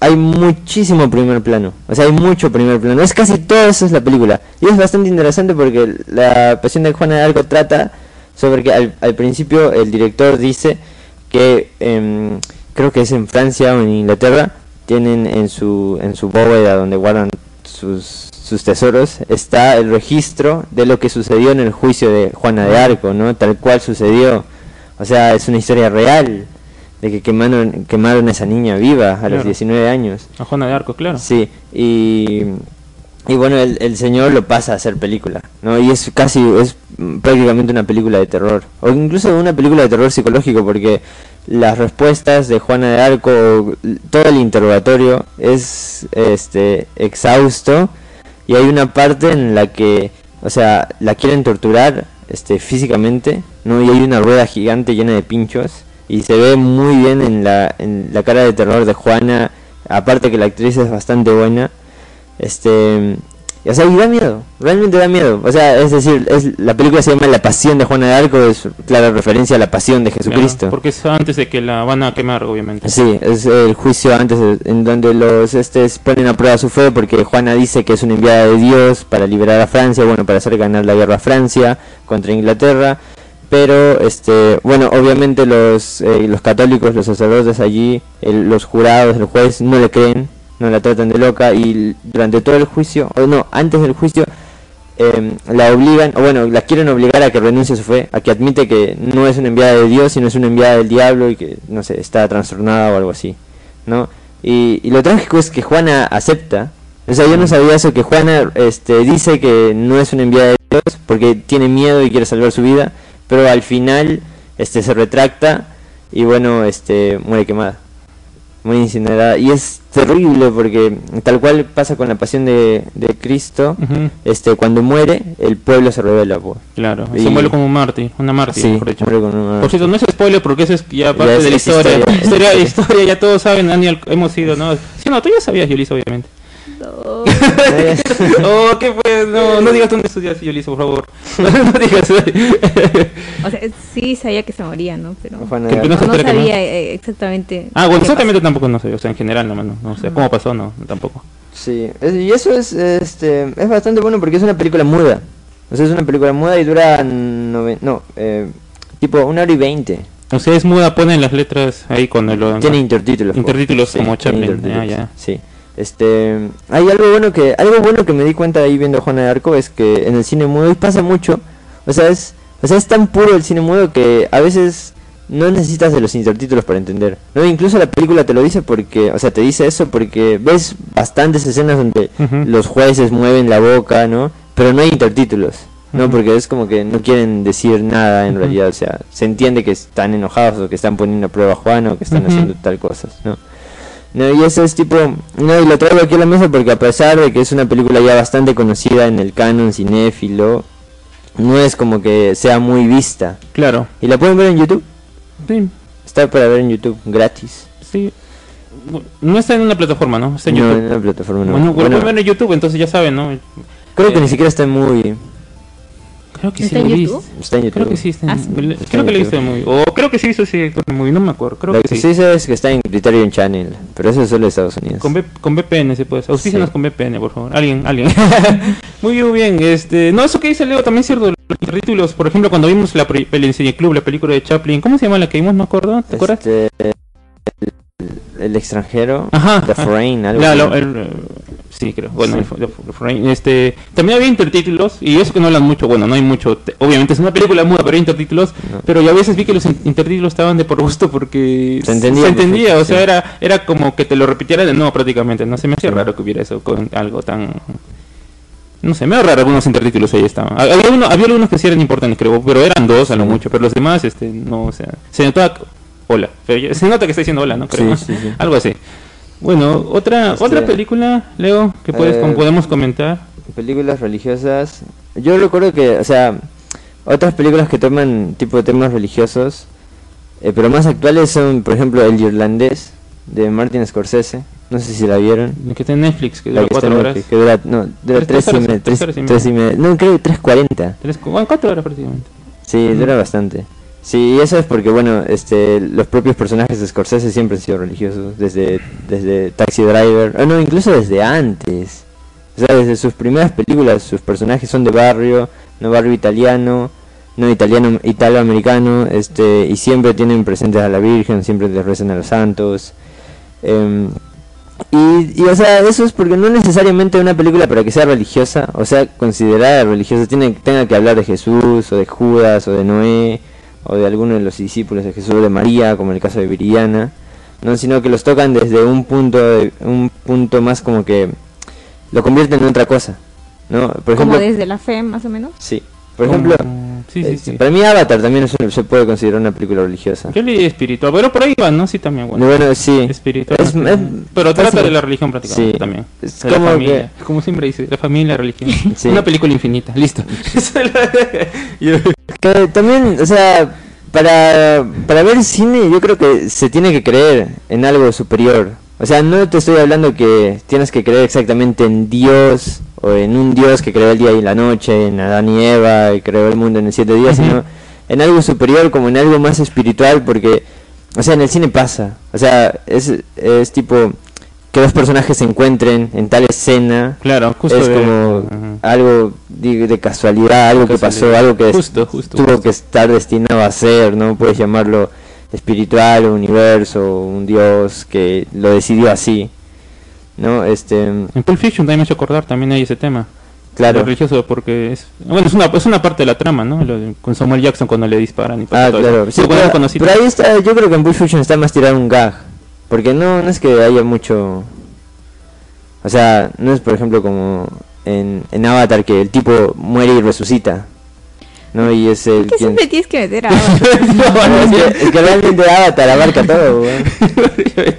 hay muchísimo primer plano. O sea, hay mucho primer plano. Es casi todo eso es la película. Y es bastante interesante porque La Pasión de Juana de Arco trata sobre que al, principio el director dice que em, creo que es en Francia o en Inglaterra tienen en su en su bóveda donde guardan sus sus tesoros está el registro de lo que sucedió en el juicio de Juana de Arco, ¿no? Tal cual sucedió. O sea, es una historia real, de que quemaron, quemaron a esa niña viva a los 19 años. A Juana de Arco, claro. Sí, y, y bueno, el, el, señor lo pasa a hacer película, ¿no? Y es casi, es prácticamente una película de terror, o incluso una película de terror psicológico, porque las respuestas de Juana de Arco, todo el interrogatorio es este exhausto y hay una parte en la que, o sea, la quieren torturar este físicamente, ¿no? Y hay una rueda gigante llena de pinchos y se ve muy bien en la, en la cara de terror de Juana, aparte que la actriz es bastante buena. Este, o sea, y da miedo, realmente da miedo. O sea, es decir, es, la película se llama La Pasión de Juana de Arco, es clara referencia a la Pasión de Jesucristo. porque es antes de que la van a quemar, obviamente. Sí, es el juicio antes en donde los estes ponen a prueba su fe porque Juana dice que es una enviada de Dios para liberar a Francia, bueno, para hacer ganar la guerra a Francia contra Inglaterra pero este bueno obviamente los eh, los católicos los sacerdotes allí los jurados el juez no le creen no la tratan de loca y durante todo el juicio o no antes del juicio em, la obligan o bueno la quieren obligar a que renuncie a su fe a que admite que no es una enviada de Dios sino es una enviada del diablo y que no sé está trastornada o algo así no y, y lo trágico es que Juana acepta o sea yo no sabía eso que Juana este dice que no es una enviada de Dios porque tiene miedo y quiere salvar su vida pero al final este se retracta y bueno, este muere quemada. Muy incinerada y es terrible porque tal cual pasa con la pasión de, de Cristo, este cuando muere el pueblo se revela, pues. Claro, y se muere como un mártir, una mártir, sí, por, por cierto, no es spoiler porque eso es ya parte de la historia. Historia. historia. ya todos saben, Daniel, hemos ido, ¿no? Sí, no, tú ya sabías, Yulisa, obviamente. No. oh, ¿qué fue? No, no digas dónde estudias, Yolisa, por favor. no digas. o sea, sí sabía que se moría, ¿no? Pero no, no, sabía eh, exactamente. Ah, bueno, exactamente tampoco no sé, o sea, en general nomás, no, no sé cómo pasó, no, tampoco. Sí, y eso es, este, es bastante bueno porque es una película muda. O sea, es una película muda y dura, no, eh, tipo una hora y veinte. O sea, es muda, ponen las letras ahí con el... Tiene intertítulos. Intertítulos como Chaplin. Ah, ya. Sí. Este, hay algo bueno que algo bueno que me di cuenta ahí viendo Juana de Arco es que en el cine mudo y pasa mucho, o sea, es o sea, es tan puro el cine mudo que a veces no necesitas de los intertítulos para entender. No, incluso la película te lo dice porque, o sea, te dice eso porque ves bastantes escenas donde los jueces mueven la boca, ¿no? Pero no hay intertítulos. No, porque es como que no quieren decir nada en realidad, o sea, se entiende que están enojados o que están poniendo a prueba a Juan o que están haciendo tal cosas, ¿no? No, y eso es tipo, no, y lo traigo aquí a la mesa porque a pesar de que es una película ya bastante conocida en el canon cinéfilo, no es como que sea muy vista. Claro. ¿Y la pueden ver en YouTube? Sí. Está para ver en YouTube, gratis. Sí. No está en una plataforma, ¿no? Está en YouTube. No, en una plataforma no. Bueno, bueno, pueden ver en YouTube, entonces ya saben, ¿no? Creo que ni siquiera está muy Creo que sí lo viste. Está en YouTube. Creo que sí está en, ah, Creo que lo viste muy. O creo que sí hizo sí muy, no me acuerdo. Creo lo que, sí. sí es que está en Criterion Channel, pero eso es solo de Estados Unidos. Con, con VPN se puede. Auspícenos con VPN, por favor. Alguien, alguien. muy bien, muy bien. Este, no, eso que dice Leo también es cierto. Los títulos, por ejemplo, cuando vimos la el Cine Club, la película de Chaplin, ¿cómo se llama la que vimos? No acuerdo, ¿te acuerdas? Este, el, extranjero, Ajá, The Foreign, algo el, Sí, creo. Bueno, este, también había intertítulos, y eso que no hablan mucho, bueno, no hay mucho, obviamente es una película muda, pero hay intertítulos, pero yo a veces vi que los intertítulos estaban de por gusto porque se entendía, se entendía o sea, era era como que te lo repitiera de nuevo prácticamente, no se me hacía raro que hubiera eso con algo tan... No sé, me da raro algunos intertítulos ahí estaban. Había, uno, había algunos que sí eran importantes, creo, pero eran dos a lo mucho, pero los demás, este, no, o sea, se notaba hola. Se nota que está diciendo hola, ¿no? Creo, Algo así. Bueno, otra este, otra película, Leo, que puedes, eh, podemos comentar. Películas religiosas. Yo recuerdo que, o sea, otras películas que toman tipo de temas religiosos, eh, pero más actuales son, por ejemplo, El Irlandés de Martin Scorsese. No sé si la vieron. Que está en Netflix, que dura cuatro horas. que dura, no, dura tres, y media. Tres, y media. No, creo que tres cuarenta. Cuatro horas prácticamente. Sí, dura bastante. Sí, eso es porque, bueno, este, los propios personajes de Scorsese siempre han sido religiosos, desde, desde Taxi Driver, o no, incluso desde antes. O sea, desde sus primeras películas, sus personajes son de barrio, no barrio italiano, no italiano, italo-americano, este, y siempre tienen presentes a la Virgen, siempre les rezan a los santos. Em, y, y, o sea, eso es porque no necesariamente una película para que sea religiosa, o sea, considerada religiosa, tiene, tenga que hablar de Jesús, o de Judas, o de Noé, o de alguno de los discípulos de Jesús de María, como en el caso de Viridiana, no, sino que los tocan desde un punto, un punto más como que lo convierten en otra cosa, ¿no? Por ejemplo, como desde la fe, más o menos. Sí. Por ejemplo, sí, sí, sí. para mí Avatar también se puede considerar una película religiosa. Yo leí espiritual, pero por ahí va, ¿no? Sí, también. Bueno, bueno sí. Espiritual. pero trata de la religión prácticamente también. Es como la familia. Como siempre dice, la familia, la religión. Una película infinita, listo. también, o sea, para, para ver cine yo creo que se tiene que creer en algo superior. O sea, no te estoy hablando que tienes que creer exactamente en Dios o en un Dios que creó el día y la noche, en Adán y Eva, y creó el mundo en el siete días, sino en algo superior, como en algo más espiritual, porque, o sea, en el cine pasa, o sea, es, es tipo que dos personajes se encuentren en tal escena, claro, es como algo de, casualidad, algo que pasó, algo que tuvo que estar destinado a ser, ¿no? Puedes llamarlo espiritual, o universo, un Dios que lo decidió así. ¿No? Este... En Pulp Fiction también me hecho acordar, también hay ese tema. Claro. religioso porque es bueno es una es una parte de la trama no con Samuel Jackson cuando le disparan y ah claro sí, pero, ahí está yo creo que en Pulp Fiction está más tirado un gag porque no no es que haya mucho o sea no es por ejemplo como en, en Avatar que el tipo muere y resucita no, y es el. ¿Por qué siempre tienes que meter a Avatar? no, es, que, realmente Avatar abarca todo, weón.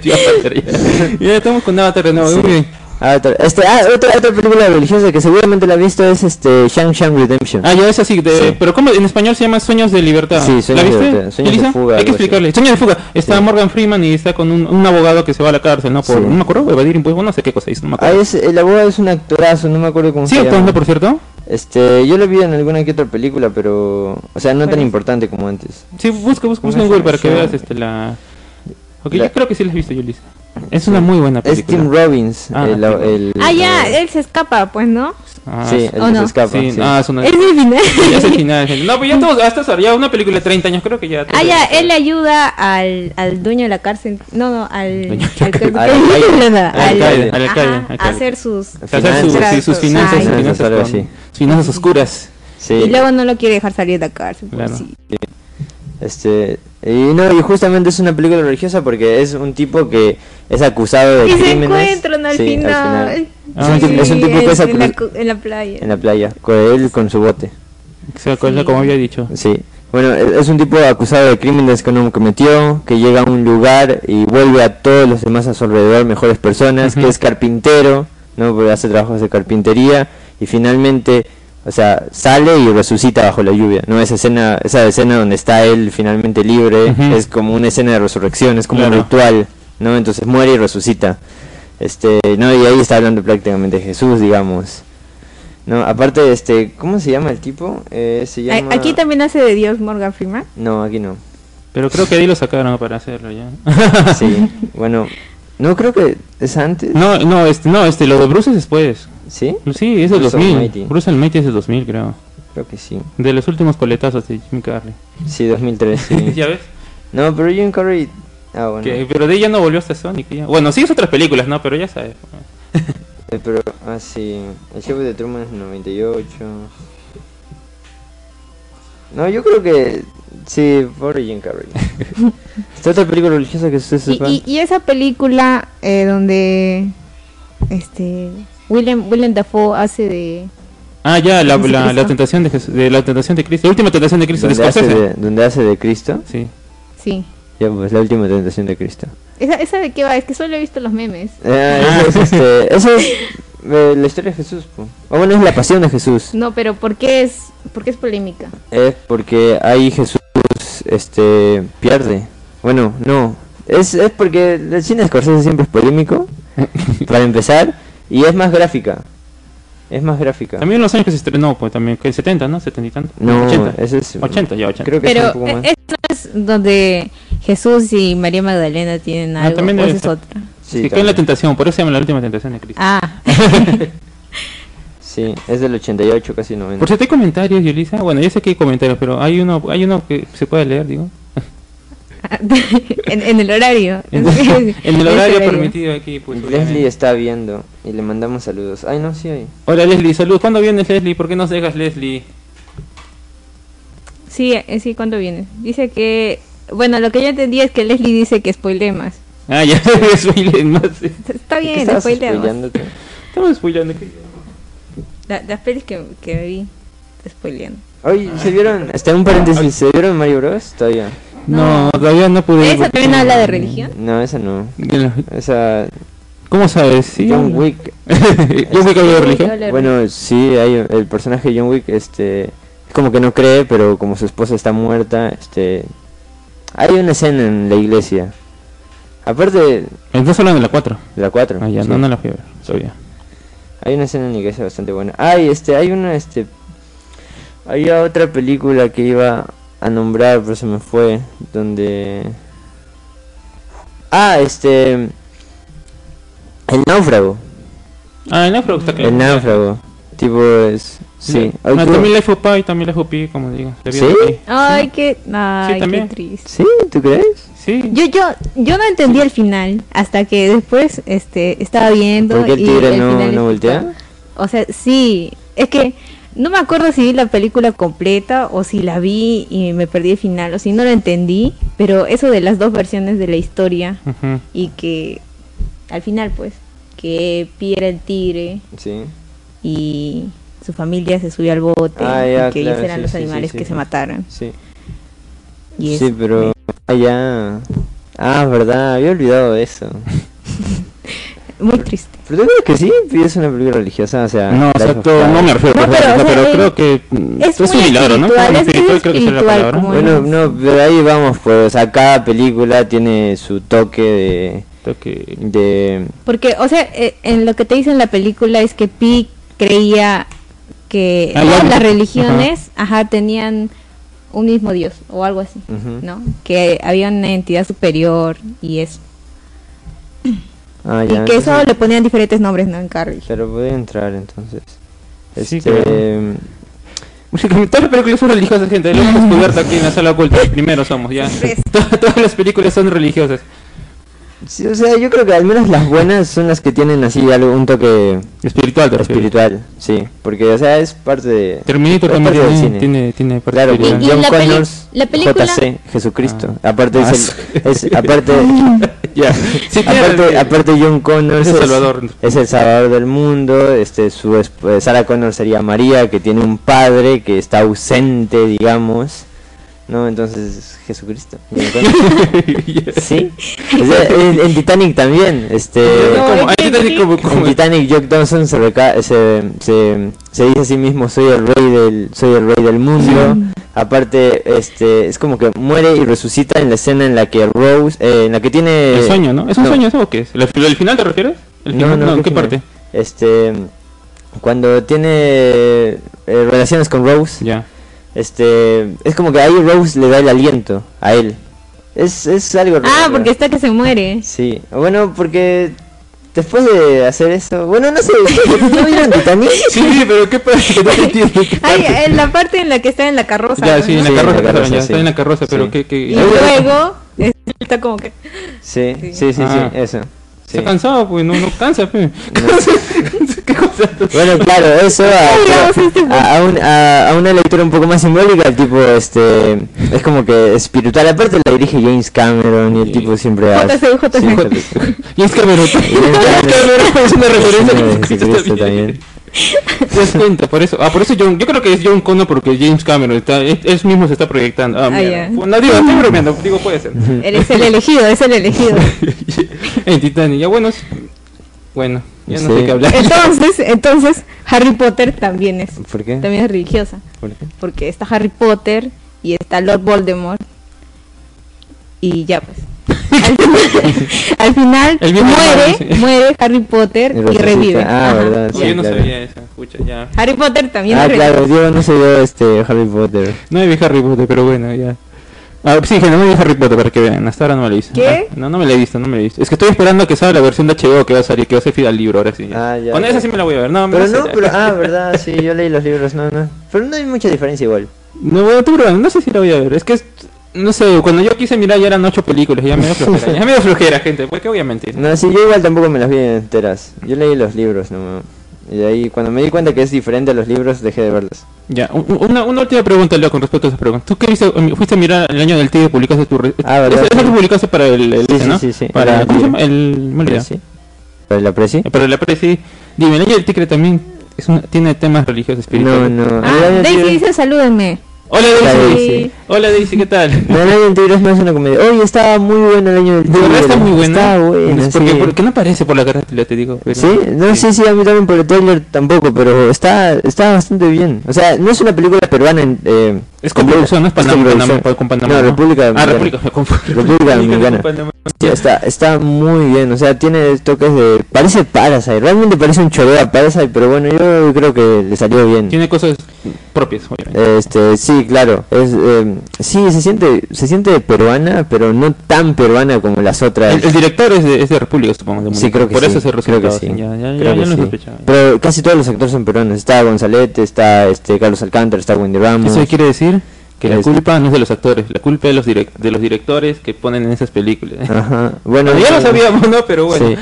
ya. estamos con Avatar de nuevo, muy bien. Avatar. Este, ah, otra, otra película religiosa que seguramente la has visto es este Shang Shang Redemption. Ah, ya es así, de, pero ¿cómo en español se llama Sueños de Libertad? Sí, Sueños ¿La viste? de Libertad. Sueños de fuga. Hay que explicarle. Sueños de fuga. Está Morgan Freeman y está con un, un, abogado que se va a la cárcel, ¿no? Por, no me acuerdo, evadir impuestos, no sé qué cosa hizo, no me acuerdo. Ah, es, el abogado es un actorazo, no me acuerdo cómo ¿Sí, se llama. ¿Sí por cierto? Este, yo lo vi en alguna que otra película, pero, o sea, no tan importante como antes. Sí, busca, busca, busca en Google para que veas este, la... Ok, yo creo que sí la has visto, Yulis. Es una muy buena película. Es Tim Robbins. Ah, el, el, ah ya, él se escapa, pues, ¿no? Ah, sí, él se escapa. Sí, Ah, es, una... es el final. Sí, es el final. No, pues ya todos, hasta ya una película de 30 años, creo que ya. Ah, ya, él le ayuda al, al dueño de la cárcel. No, no, al. Al alcalde. A hacer sus. Hacer sus finanzas. Sus finanzas oscuras. Sí. Y luego no lo quiere dejar salir de la cárcel. Pues claro. Sí. Este, y no, y justamente es una película religiosa porque es un tipo que es acusado de y crímenes. se encuentran al final. es, un tipo, es, un tipo, que es acusado en, la, playa. En la playa, con él con su bote. Sí. Como había dicho. Sí. Bueno, es un tipo acusado de crímenes que no cometió, que llega a un lugar y vuelve a todos los demás a su alrededor mejores personas, que es carpintero, ¿no? Porque hace trabajos de carpintería y finalmente o sea, sale y resucita bajo la lluvia, ¿no? Esa escena, esa escena donde está él finalmente libre, es como una escena de resurrección, es como un ritual, ¿no? Entonces muere y resucita. Este, no, y ahí está hablando prácticamente de Jesús, digamos. No, aparte, este, ¿cómo se llama el tipo? Eh, se llama... Aquí también hace de Dios Morgan Freeman. No, aquí no. Pero creo que ahí lo sacaron para hacerlo ya. sí, bueno, no creo que es antes. No, no, este, no, este, lo de Bruce es después. ¿Sí? Sí, es del 2000. Bruce Almighty es del 2000, creo. Creo que sí. De los últimos coletazos de Jim Carrey. Sí, 2003, sí. ¿Ya ves? No, pero Jim Carrey... Ah, bueno. Pero de ella no volvió hasta Sonic. Ya. Bueno, sí es otras películas, ¿no? Pero ya sabes. eh, pero, ah, sí. El show de Truman es 98. No, yo creo que... Sí, por Jim Carrey. Esta otra película religiosa que se sepa. Y, y, y esa película eh, donde... Este William, William Dafoe hace de... Ah, ya, la, la, tentación de, de, la tentación de Cristo, la última tentación de Cristo. ¿Donde, hace de, ¿Donde hace de Cristo? Sí. Sí. Ya, pues la última tentación de Cristo. ¿Esa, esa de qué va? Es que solo he visto los memes. Eh, eso es, este, eso es eh, la historia de Jesús. O bueno, es la pasión de Jesús. No, pero ¿por qué es, por qué es polémica? Es porque ahí Jesús este, pierde. Bueno, no. Es, es porque el cine de Scorsese siempre es polémico, para empezar. Y es más gráfica. Es más gráfica. También en los años que se estrenó, pues también, que 70, ¿no? 70 y tanto. No, 80. Ese es, 80, ya 80. Creo que Pero es un poco más. esto es donde Jesús y María Magdalena tienen ah, algo, ah, también es otra. Sí, que en la tentación, por eso se llama la última tentación de Cristo. Ah. sí, es del 88, casi 90. Por si hay comentarios, Yulisa. Bueno, yo sé que hay comentarios, pero hay uno, hay uno que se puede leer, digo. en, el horario. en, el horario permitido aquí. Pues, Leslie está viendo y le mandamos saludos. Ay, no, sí, hay. Hola Leslie, saludos. ¿Cuándo vienes Leslie? ¿Por qué nos dejas Leslie? Sí, eh, sí, ¿cuándo viene? Dice que... Bueno, lo que yo entendí es que Leslie dice que spoile más. Ah, ya, spoile más. Está bien, spoile más. Estamos spoileando. La, las pelis que, que me vi, spoileando. Oye, ¿se vieron? Está en un paréntesis, ¿se vieron Mario Bros? Todavía. No, todavía no pude. ¿Esa también habla de religión? No, esa no. Esa. ¿Cómo sabes? ¿Sí? John Wick. ¿John Wick habla de religión? Bueno, sí, hay el personaje de John Wick, este, es como que no cree, pero como su esposa está muerta, este, hay una escena en la iglesia. Aparte. Entonces hablan de la 4. De la 4. Ah, ya, no, no la fui a ver, todavía. Hay una escena en la iglesia bastante buena. Ay, este, hay una, este, había otra película que iba a nombrar, pero se me fue. Donde. Ah, este. El náufrago. Ah, el náufrago está claro. El náufrago. Tipo es. Sí. No, también la FOPA y también la FOPI, como digo. ¿Sí? Ay, qué, ay, sí, qué triste. ¿Sí? ¿Tú crees? Sí. Yo, yo, yo no entendí el final hasta que después este, estaba viendo. ¿Por qué el tigre no, no voltea? O sea, sí. Es que no me acuerdo si vi la película completa o si la vi y me perdí el final o si no lo entendí, pero eso de las dos versiones de la historia y que al final pues que pierde el tigre sí. y su familia se subió al bote ah, y que ellos eran los animales que se mataron. Sí. sí, pero allá ah, verdad, había olvidado eso. muy triste. Pero tú crees que sí, es una película religiosa, o sea... No, exacto, no me refiero no, pero, pero creo que es, es un milagro, ¿no? Es espiritual, creo que es la palabra. Bueno, no, pero ahí vamos, pues, o sea, cada película tiene su toque de... Toque de... Porque, o sea, eh, en lo que te dice en la película es que Pi creía que ah, todas las religiones, ajá. tenían un mismo Dios o algo así, ¿no? Que había una entidad superior y eso. Ah, y que eso le ponían diferentes nombres, ¿no? En Carrie. Pero puede entrar entonces. Sí, este... Todas las películas son religiosas, gente. Lo hemos descubierto aquí en la sala oculta. Primero somos, ya. Todas las películas son religiosas. Sí, o sea, yo creo que al menos las buenas son las que tienen así algo, un toque espiritual. Espiritual, sí, porque o sea, es parte de Terminator también parte tiene, tiene, tiene parte claro, espiritual. John Connors, la película... JC, Jesucristo. Ah. Aparte ah, es, el, es aparte yeah. sí, aparte, aparte John Connors es el salvador. Es, el salvador del mundo, este su eh, Sarah Connors sería María que tiene un padre que está ausente, digamos. No, entonces Jesucristo. sí. en, Titanic también. Este, en Titanic Jack Dawson se, se, se, se, dice a sí mismo soy el rey del soy el rey del mundo. Aparte, este es como que muere y resucita en la escena en la que Rose, eh, en la que tiene el sueño, ¿no? ¿Es un sueño eso o qué es? ¿El, final te refieres? ¿El no, no, ¿en qué parte? Este cuando tiene eh, relaciones con Rose. Ya este es como que ahí Rose le da el aliento a él. Es, es algo Ah, porque está que se muere. Sí, bueno, porque después de hacer eso, bueno, no sé, ¿no vieron Titanic? Sí, pero qué pasa que no entiendo. Ay, en la parte en la que está en la carroza. Ya, sí, en la carroza, la carroza está en la carroza, pero que, que... Y luego está como que Sí, sí, sí, sí, ah. eso. Se ha cansado, pues no, no cansa, pues. bueno, claro, eso a, a, un, a, una lectura un poco más simbólica, tipo, este, es como que espiritual. Aparte la dirige James Cameron y el tipo siempre hace. James Cameron. James Cameron es una referencia. también. Te das cuenta, por eso. Ah, por eso John, yo creo que es John Connor porque James Cameron está, él, mismo se está proyectando. Ah, ah No digo, estoy bromeando, digo puede ser. Eres el elegido, es el elegido. en Titanic, ya bueno, bueno, ya no sé qué hablar. Entonces, entonces Harry Potter también es. ¿Por qué? También es religiosa. ¿Por qué? Porque está Harry Potter y está Lord Voldemort y ya pues. al final, muere, muere Harry Potter y, revive. Ah, verdad. Sí, yo no sabía eso. Escucha, ya. Harry Potter también. Ah, claro, yo no sabía este Harry Potter. No vi Harry Potter, pero bueno, ya. Ah, sí, que no me vi Harry Potter para que vean, hasta ahora no me la he visto. ¿Qué? Ah, no, no me la he visto, no me la he visto. Es que estoy esperando a que salga la versión de HBO que va a salir, que va a ser fiel al libro, ahora sí. Ah, ya. Con esa sí me la voy a ver, no, Pero no, pero, ah, verdad, sí, yo leí los libros, no, no. Pero no hay mucha diferencia igual. No, bueno, tú, no sé si la voy a ver, es que es, no sé, cuando yo quise mirar ya eran ocho películas, ya me dio flojera, ya me dio flojera, gente, porque voy a mentir. No, sí, yo igual tampoco me las vi enteras. Yo leí los libros, no. Y de ahí, cuando me di cuenta que es diferente a los libros, dejé de verlos. Ya, una, una última pregunta, Leo, con respecto a esa pregunta. ¿Tú qué viste? Fuiste a mirar el año del Tigre y publicaste tu... Ah, ¿verdad? Eso, publicaste para el... el sí, ¿no? sí, sí, Para, ¿Cómo se llama? El... ¿Para la Presi? Para la Presi. Dime, el año del Tigre también es tiene temas religiosos espirituales. No, no. Ah, Daisy dice salúdenme. Hola Daisy. Hola Daisy, ¿qué tal? No, año del tigre es más una comedia. Oye, estaba muy bueno el año del tigre. está muy buena. Está buena. Porque, ¿Por qué no aparece por la carátula, te digo? ¿Sí? No, sí. sí, a mí también por el trailer tampoco, pero está, está bastante bien. O sea, no es una película peruana. Eh, es con producción, no es Panamá, con Panamá. No, República Ah, República, República Dominicana. Sí, está, está muy bien, o sea, tiene toques de... Parece Parasite, realmente parece un choreo a Parasite, pero bueno, yo creo que le salió bien. Tiene cosas propias, obviamente. Este, sí, claro, es, eh, sí, se siente, se siente peruana, pero no tan peruana como las otras. El, director es de, es de República, supongo. De sí, creo que Por sí. eso se creo que sí. Ya, ya, ya, no Pero casi todos los actores son peruanos. Está Gonzalete, está este Carlos Alcántara, está Wendy Ramos. ¿Eso quiere decir? Que la culpa no es de los actores, la culpa es de los, de los directores que ponen en esas películas. Ajá. Bueno, ya lo sabíamos, ¿no? Pero bueno. Sí.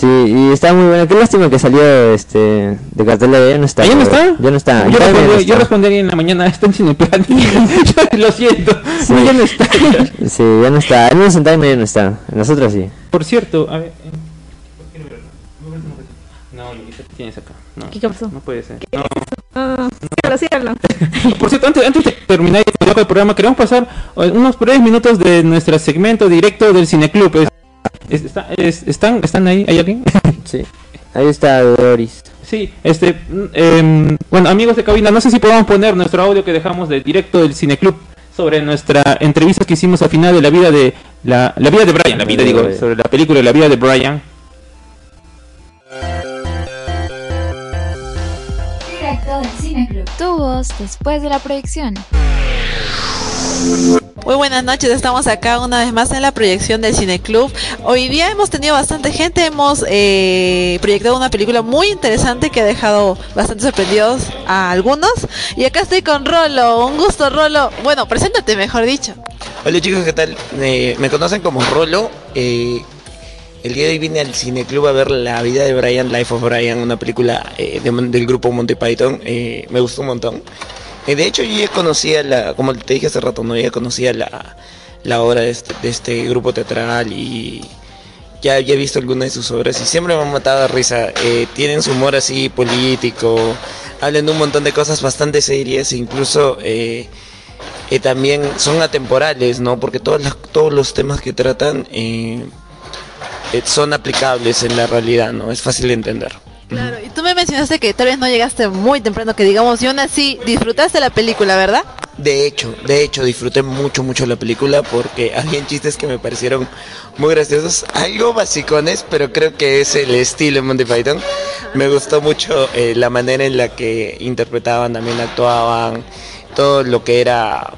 Sí, y está muy bueno. Qué lástima que salió este de cartelera. Ya no está. ¿Ya no está? Ya no está. Yo, respondí, yo respondí en la mañana. Está en Cineplan. lo siento. Sí. Ya no está. sí, ya no está. En un centavo ya no está. En las otras sí. Por cierto, a ver. No, tienes acá. No, ¿Qué pasó? No puede ser. No. No, no. Por cierto, antes, antes de terminar el programa, queremos pasar eh, unos breves minutos de nuestro segmento directo del Cineclub. Es, está, ¿están, ¿Están ahí? ¿Hay alguien? Sí. Ahí está Doris. Sí, este, eh, bueno, amigos de cabina, no sé si podemos poner nuestro audio que dejamos de directo del Cineclub sobre nuestra entrevista que hicimos al final de la vida de la, la vida de Brian, la vida digo, sobre la película de la vida de Brian. Tu voz después de la proyección. Muy buenas noches, estamos acá una vez más en la proyección del Cine Club. Hoy día hemos tenido bastante gente, hemos eh, proyectado una película muy interesante que ha dejado bastante sorprendidos a algunos. Y acá estoy con Rolo, un gusto Rolo. Bueno, preséntate mejor dicho. Hola chicos, ¿qué tal? Eh, me conocen como Rolo. Eh, el día de hoy vine al Cine Club a ver La vida de Brian, Life of Brian, una película del grupo Monty Python. me gustó un montón. Eh, de hecho, yo ya conocía, la, como te dije hace rato, no ya conocía la, la obra de este, de este, grupo teatral y ya había visto algunas de sus obras y siempre me han matado de risa. Eh, tienen su humor así político, hablan de un montón de cosas bastante serias incluso eh, también son atemporales, ¿no? Porque todos, todos los temas que tratan son aplicables en la realidad, ¿no? Es fácil de entender. Claro, y tú me mencionaste que tal vez no llegaste muy temprano, que digamos, y aún así disfrutaste la película, ¿verdad? De hecho, de hecho, disfruté mucho, mucho la película porque habían chistes que me parecieron muy graciosos, algo basicones, pero creo que es el estilo de Monty Python. Me gustó mucho eh, la manera en la que interpretaban, también actuaban, todo lo que era,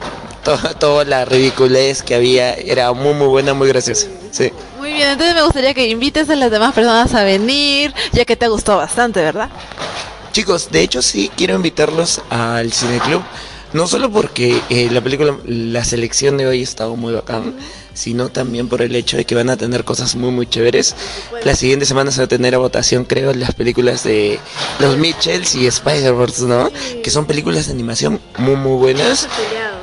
toda la ridiculez que había, era muy, muy buena, muy graciosa, sí. Muy bien, entonces me gustaría que invites a las demás personas a venir, ya que te gustó bastante, ¿verdad? Chicos, de hecho sí quiero invitarlos al Cine Club, no solo porque eh, la película, la selección de hoy ha estado muy bacán, sino también por el hecho de que van a tener cosas muy muy chéveres. La siguiente semana se va a tener a votación, creo, las películas de los Mitchells y Spider-Verse, ¿no? Que son películas de animación muy muy buenas.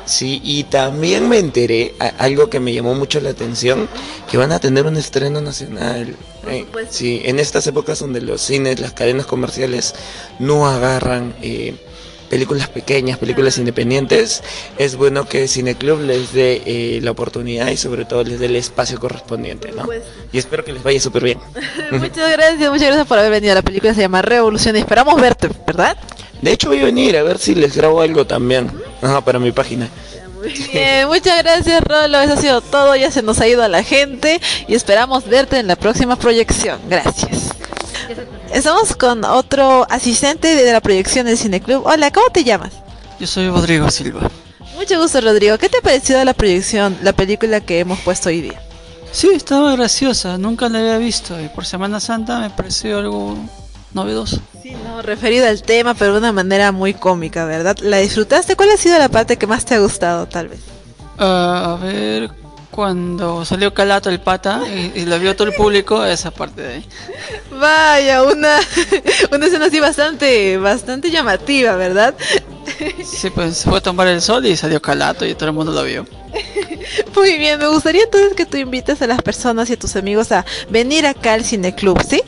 Sí, y también me enteré algo que me llamó mucho la atención, que van a tener un estreno nacional. Eh, sí, en estas épocas donde los cines, las cadenas comerciales no agarran eh, películas pequeñas, películas independientes, es bueno que Cineclub les dé eh, la oportunidad y sobre todo les dé el espacio correspondiente, ¿no? Y espero que les vaya súper bien. muchas gracias, muchas gracias por haber venido. La película se llama Revolución y esperamos verte, ¿verdad? De hecho voy a venir a ver si les grabo algo también. Ajá, para mi página. Muy bien, muchas gracias Rolo, eso ha sido todo, ya se nos ha ido a la gente y esperamos verte en la próxima proyección. Gracias. Estamos con otro asistente de la proyección del Cineclub. Hola, ¿cómo te llamas? Yo soy Rodrigo Silva. Mucho gusto Rodrigo. ¿Qué te ha parecido la proyección, la película que hemos puesto hoy día? Sí, estaba graciosa, nunca la había visto y por Semana Santa me pareció algo novedoso. Sí, no, referido al tema, pero de una manera muy cómica, ¿verdad? ¿La disfrutaste? ¿Cuál ha sido la parte que más te ha gustado, tal vez? Uh, a ver, cuando salió Calato el pata y, lo vio todo el público, esa parte de ahí. Vaya, una, una escena así bastante, bastante llamativa, ¿verdad? Sí, pues se fue a tomar el sol y salió Calato y todo el mundo lo vio. Muy bien, me gustaría entonces que tú invites a las personas y a tus amigos a venir acá al Cine Club, ¿sí?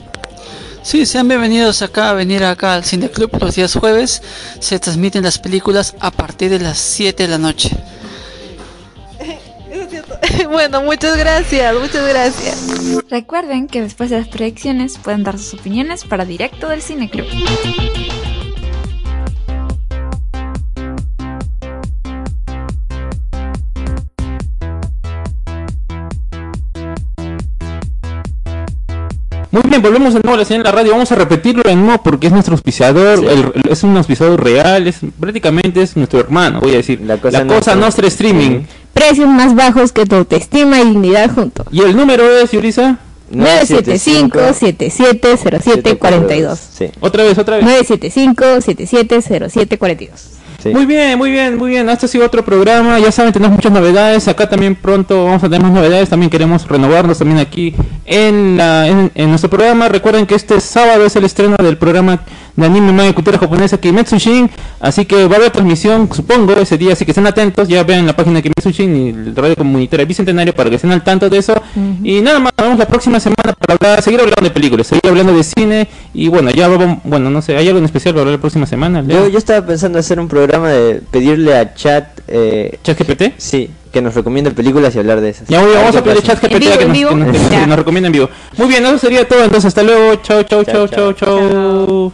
Sí, sean bienvenidos acá a venir acá al Cine Club los días jueves. Se transmiten las películas a partir de las 7 de la noche. bueno, muchas gracias, muchas gracias. Recuerden que después de las proyecciones pueden dar sus opiniones para directo del Cine Club. Muy bien, volvemos de nuevo a la señal de la radio. Vamos a repetirlo de nuevo porque es nuestro auspiciador. es un auspiciador real. Es prácticamente es nuestro hermano, voy a decir. La cosa, la nuestra streaming. Precios más bajos que tu autoestima y dignidad juntos. ¿Y el número es, Yurisa? 975-7707-42. Sí. Otra vez, otra vez. 975-7707-42. Muy bien, muy bien, muy bien. Este ha sido otro programa. Ya saben, tenemos muchas novedades. Acá también pronto vamos a tener más novedades. También queremos renovarnos también aquí en, la, en, nuestro programa. Recuerden que este sábado es el estreno del programa de anime manga cultura japonesa Kimetsu Shin. Así que va a haber transmisión, supongo, ese día. Así que estén atentos. Ya vean la página de Kimetsu Shin y el radio comunitario Bicentenario para que estén al tanto de eso. Y nada más, nos vemos la próxima semana para hablar, seguir hablando de películas, seguir hablando de cine. Y bueno, ya vamos, bueno, no sé, ¿hay algo en especial para hablar la próxima semana? Yo, yo estaba pensando hacer un programa de pedirle a Chat. Eh, ¿Chat GPT? Sí, que nos recomiende películas y hablar de esas. Ya vamos a pedirle Chat GPT que, nos, que, nos, que nos recomiende en vivo. Muy bien, eso sería todo. Entonces, hasta luego. chao, chao, chao, chao. chao.